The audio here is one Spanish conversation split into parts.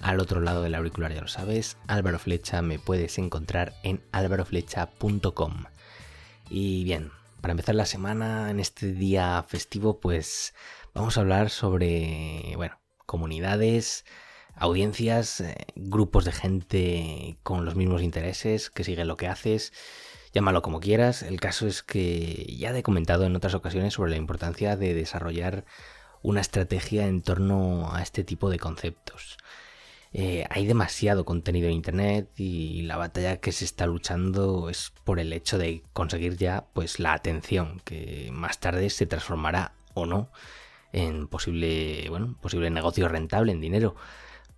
Al otro lado del auricular ya lo sabes, Álvaro Flecha me puedes encontrar en álvaroflecha.com. Y bien, para empezar la semana en este día festivo, pues vamos a hablar sobre, bueno, comunidades, audiencias, eh, grupos de gente con los mismos intereses, que siguen lo que haces, llámalo como quieras. El caso es que ya he comentado en otras ocasiones sobre la importancia de desarrollar una estrategia en torno a este tipo de conceptos. Eh, hay demasiado contenido en Internet y la batalla que se está luchando es por el hecho de conseguir ya pues la atención que más tarde se transformará o no en posible bueno posible negocio rentable en dinero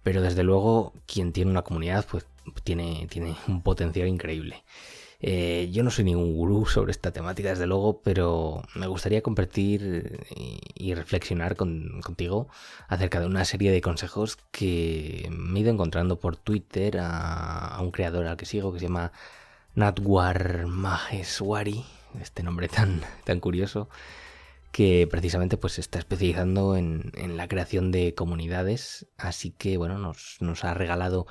pero desde luego quien tiene una comunidad pues tiene, tiene un potencial increíble. Eh, yo no soy ningún gurú sobre esta temática, desde luego, pero me gustaría compartir y, reflexionar contigo acerca de una serie de consejos que me he ido encontrando por Twitter a, un creador al que sigo que se llama Natwar Maheswari, este nombre tan, tan curioso, que precisamente pues se está especializando en, la creación de comunidades, así que bueno, nos, nos ha regalado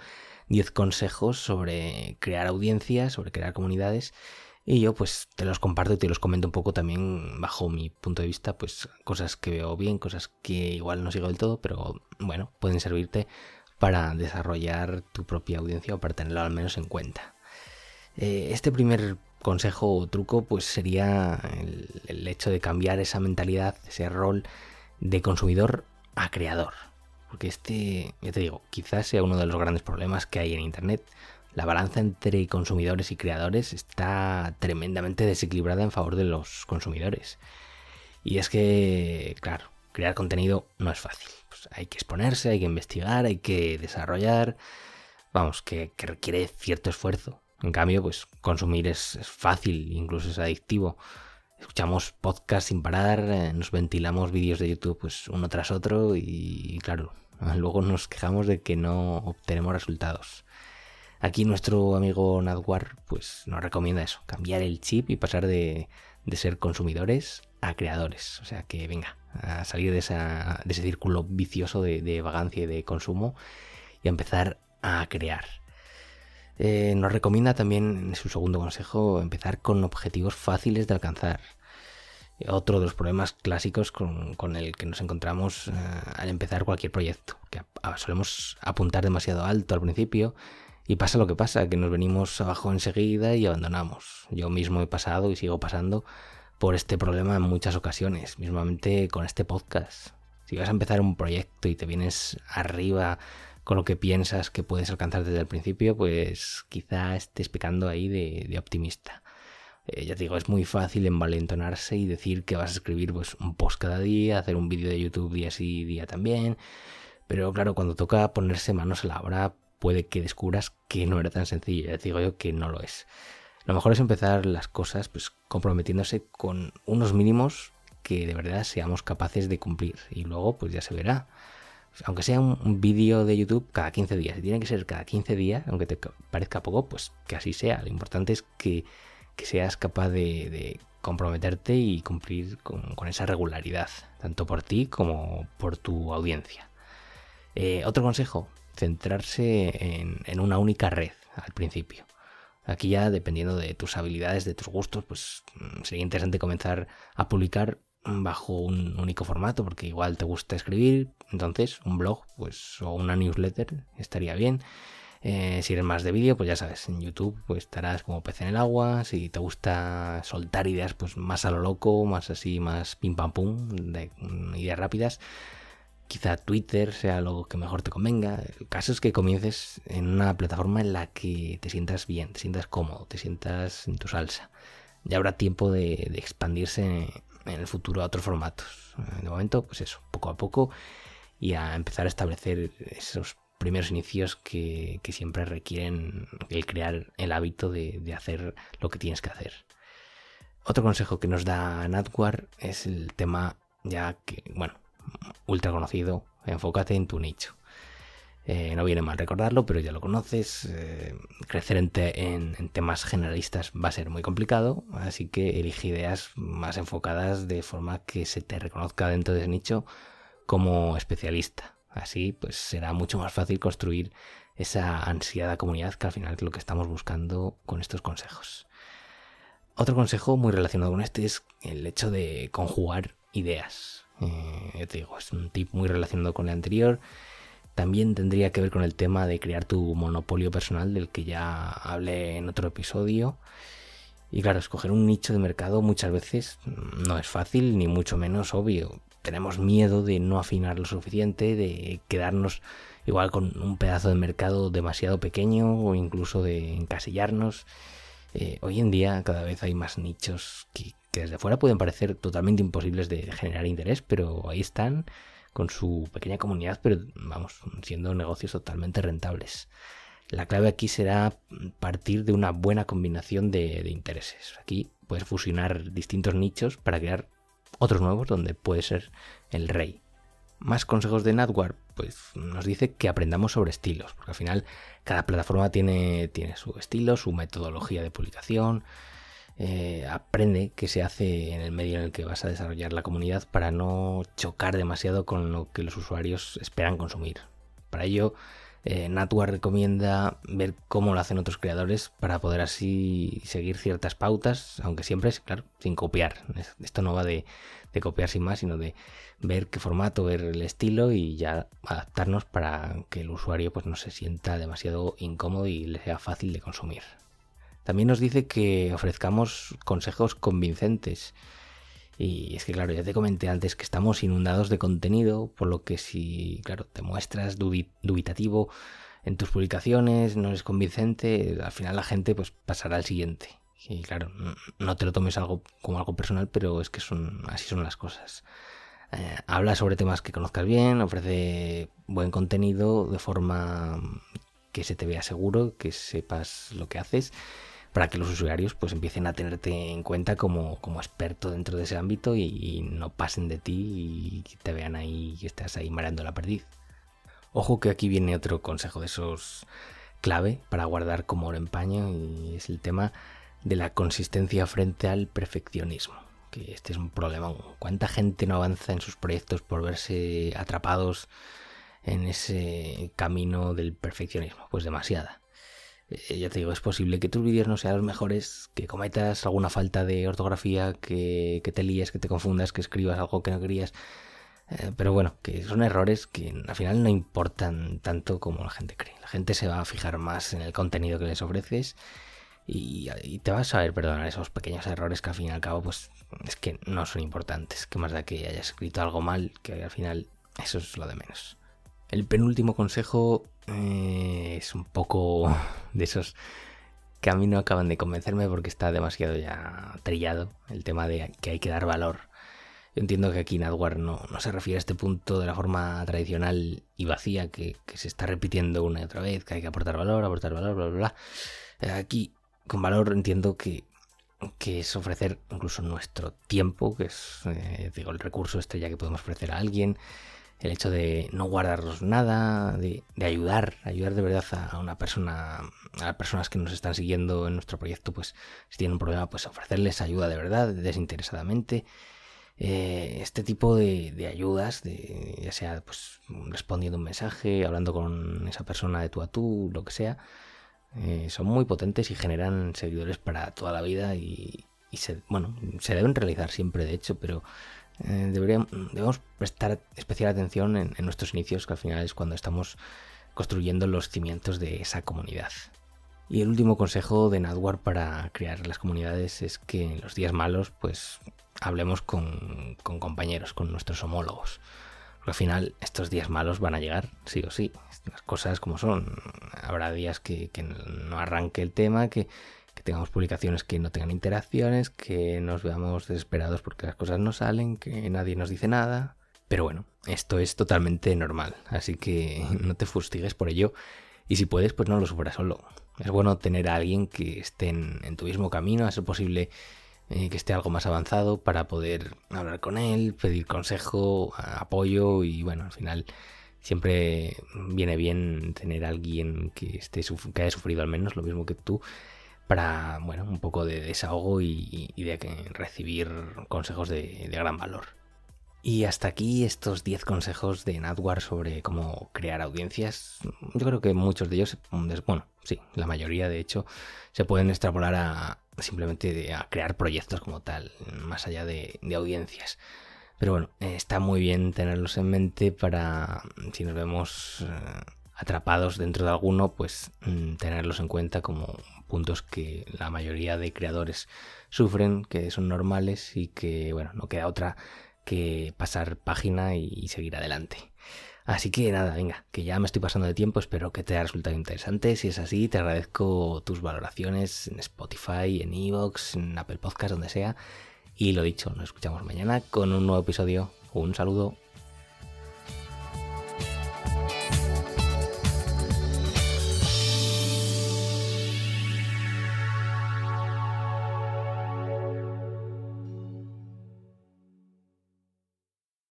10 consejos sobre crear audiencias, sobre crear comunidades. Y yo pues te los comparto y te los comento un poco también bajo mi punto de vista, pues cosas que veo bien, cosas que igual no sigo del todo, pero bueno, pueden servirte para desarrollar tu propia audiencia o para tenerlo al menos en cuenta. Eh, este primer consejo o truco pues sería el, hecho de cambiar esa mentalidad, ese rol de consumidor a creador. Porque este, ya te digo, quizás sea uno de los grandes problemas que hay en Internet. La balanza entre consumidores y creadores está tremendamente desequilibrada en favor de los consumidores. Y es que, claro, crear contenido no es fácil. Pues hay que exponerse, hay que investigar, hay que desarrollar. Vamos, que requiere cierto esfuerzo. En cambio, pues consumir es, fácil, incluso es adictivo. Escuchamos podcasts sin parar, eh, nos ventilamos vídeos de YouTube pues uno tras otro y, claro, luego nos quejamos de que no obtenemos resultados. Aquí nuestro amigo Nadwar pues nos recomienda eso, cambiar el chip y pasar de, ser consumidores a creadores. O sea que venga, a salir de, ese círculo vicioso de, de vagancia y de consumo y a empezar a crear. Eh, nos recomienda también en su segundo consejo empezar con objetivos fáciles de alcanzar. Otro de los problemas clásicos con, el que nos encontramos eh, al empezar cualquier proyecto, que solemos apuntar demasiado alto al principio y pasa lo que pasa, que nos venimos abajo enseguida y abandonamos. Yo mismo he pasado y sigo pasando por este problema en muchas ocasiones, mismamente con este podcast. Si vas a empezar un proyecto y te vienes arriba con lo que piensas que puedes alcanzar desde el principio, pues quizá estés pecando ahí de, optimista. Eh, ya te digo, es muy fácil envalentonarse y decir que vas a escribir pues, un post cada día, hacer un vídeo de YouTube día sí, día también. Pero claro, cuando toca ponerse manos a la obra, puede que descubras que no era tan sencillo. Ya te digo yo que no lo es. Lo mejor es empezar las cosas pues comprometiéndose con unos mínimos que de verdad seamos capaces de cumplir. Y luego pues ya se verá aunque sea un, vídeo de YouTube cada 15 días, si tiene que ser cada 15 días, aunque te parezca poco, pues que así sea. Lo importante es que, seas capaz de, comprometerte y cumplir con, esa regularidad, tanto por ti como por tu audiencia. Eh, otro consejo, centrarse en, en, una única red al principio. Aquí ya dependiendo de tus habilidades, de tus gustos, pues mm, sería interesante comenzar a publicar bajo un único formato, porque igual te gusta escribir, entonces un blog pues, o una newsletter estaría bien. Eh, si eres más de vídeo, pues ya sabes, en YouTube pues estarás como pez en el agua. Si te gusta soltar ideas, pues más a lo loco, más así, más pim pam pum, de mm, ideas rápidas. Quizá Twitter sea lo que mejor te convenga. El caso es que comiences en una plataforma en la que te sientas bien, te sientas cómodo, te sientas en tu salsa. Ya habrá tiempo de, de expandirse en el futuro a otros formatos. De momento, pues eso, poco a poco y a empezar a establecer esos primeros inicios que, siempre requieren el crear el hábito de, de, hacer lo que tienes que hacer. Otro consejo que nos da Natwar es el tema ya que, bueno, ultra conocido, enfócate en tu nicho. Eh, no viene mal recordarlo, pero ya lo conoces. Eh, crecer en, temas generalistas va a ser muy complicado, así que elige ideas más enfocadas de forma que se te reconozca dentro de ese nicho como especialista. Así pues será mucho más fácil construir esa ansiada comunidad que al final es lo que estamos buscando con estos consejos. Otro consejo muy relacionado con este es el hecho de conjugar ideas. Eh, te digo, es un tip muy relacionado con el anterior también tendría que ver con el tema de crear tu monopolio personal del que ya hablé en otro episodio. Y claro, escoger un nicho de mercado muchas veces no es fácil, ni mucho menos obvio. Tenemos miedo de no afinar lo suficiente, de quedarnos igual con un pedazo de mercado demasiado pequeño o incluso de encasillarnos. Eh, hoy en día cada vez hay más nichos que, que desde fuera pueden parecer totalmente imposibles de generar interés, pero ahí están con su pequeña comunidad, pero vamos, siendo negocios totalmente rentables. La clave aquí será partir de una buena combinación de, intereses. Aquí puedes fusionar distintos nichos para crear otros nuevos donde puede ser el rey. Más consejos de Natwar, pues nos dice que aprendamos sobre estilos, porque al final cada plataforma tiene, tiene su estilo, su metodología de publicación, eh, aprende qué se hace en el medio en el que vas a desarrollar la comunidad para no chocar demasiado con lo que los usuarios esperan consumir. Para ello, eh, recomienda ver cómo lo hacen otros creadores para poder así seguir ciertas pautas, aunque siempre es, claro, sin copiar. Esto no va de, copiar sin más, sino de ver qué formato, ver el estilo y ya adaptarnos para que el usuario pues, no se sienta demasiado incómodo y le sea fácil de consumir. También nos dice que ofrezcamos consejos convincentes. Y es que, claro, ya te comenté antes que estamos inundados de contenido, por lo que si, claro, te muestras dubitativo en tus publicaciones, no es convincente, al final la gente pues pasará al siguiente. Y claro, no te lo tomes algo como algo personal, pero es que son así son las cosas. Eh, habla sobre temas que conozcas bien, ofrece buen contenido de forma que se te vea seguro, que sepas lo que haces para que los usuarios pues empiecen a tenerte en cuenta como, experto dentro de ese ámbito y, no pasen de ti y te vean ahí que estás ahí mareando la perdiz. Ojo que aquí viene otro consejo de esos clave para guardar como en paño y es el tema de la consistencia frente al perfeccionismo. Que este es un problema. ¿Cuánta gente no avanza en sus proyectos por verse atrapados en ese camino del perfeccionismo? Pues demasiada. Eh, ya te digo, es posible que tus vídeos no sean los mejores, que cometas alguna falta de ortografía, que, te líes, que te confundas, que escribas algo que no querías. Eh, pero bueno, que son errores que al final no importan tanto como la gente cree. La gente se va a fijar más en el contenido que les ofreces y, te vas a saber perdonar esos pequeños errores que al fin y al cabo pues es que no son importantes. Que más da que hayas escrito algo mal, que al final eso es lo de menos. El penúltimo consejo eh, es un poco de esos que a mí no acaban de convencerme porque está demasiado ya trillado el tema de que hay que dar valor. Yo entiendo que aquí Nadwar no, no se refiere a este punto de la forma tradicional y vacía que, se está repitiendo una y otra vez, que hay que aportar valor, aportar valor, bla, bla, bla. Eh, aquí, con valor, entiendo que, que es ofrecer incluso nuestro tiempo, que es, eh, digo, el recurso estrella que podemos ofrecer a alguien, el hecho de no guardarnos nada, de, ayudar, ayudar de verdad a una persona, a las personas que nos están siguiendo en nuestro proyecto, pues si tienen un problema, pues ofrecerles ayuda de verdad, desinteresadamente. Eh, este tipo de, ayudas, ya sea pues respondiendo un mensaje, hablando con esa persona de tú a tú, lo que sea, eh, son muy potentes y generan seguidores para toda la vida y, y se, bueno, se deben realizar siempre, de hecho, pero eh, debemos prestar especial atención en, nuestros inicios, que al final es cuando estamos construyendo los cimientos de esa comunidad. Y el último consejo de Nadwar para crear las comunidades es que en los días malos, pues hablemos con, compañeros, con nuestros homólogos. Porque al final estos días malos van a llegar, sí o sí. Las cosas como son. Habrá días que no arranque el tema, que, que tengamos publicaciones que no tengan interacciones, que nos veamos desesperados porque las cosas no salen, que nadie nos dice nada. Pero bueno, esto es totalmente normal, así que no te fustigues por ello y si puedes, pues no lo sufras solo. Es bueno tener a alguien que esté en, tu mismo camino, a ser posible eh, que esté algo más avanzado para poder hablar con él, pedir consejo, apoyo y bueno, al final siempre viene bien tener a alguien que, esté, que haya sufrido al menos lo mismo que tú para, bueno, un poco de desahogo y, de recibir consejos de, gran valor. Y hasta aquí estos 10 consejos de Natwar sobre cómo crear audiencias. Yo creo que muchos de ellos, bueno, sí, la mayoría de hecho, se pueden extrapolar a simplemente a crear proyectos como tal, más allá de, audiencias. Pero bueno, está muy bien tenerlos en mente para si nos vemos eh, atrapados dentro de alguno, pues mm, tenerlos en cuenta como puntos que la mayoría de creadores sufren, que son normales y que, bueno, no queda otra que pasar página y seguir adelante. Así que nada, venga, que ya me estoy pasando de tiempo, espero que te haya resultado interesante. Si es así, te agradezco tus valoraciones en Spotify, en Evox, en Apple Podcast, donde sea. Y lo dicho, nos escuchamos mañana con un nuevo episodio. Un saludo.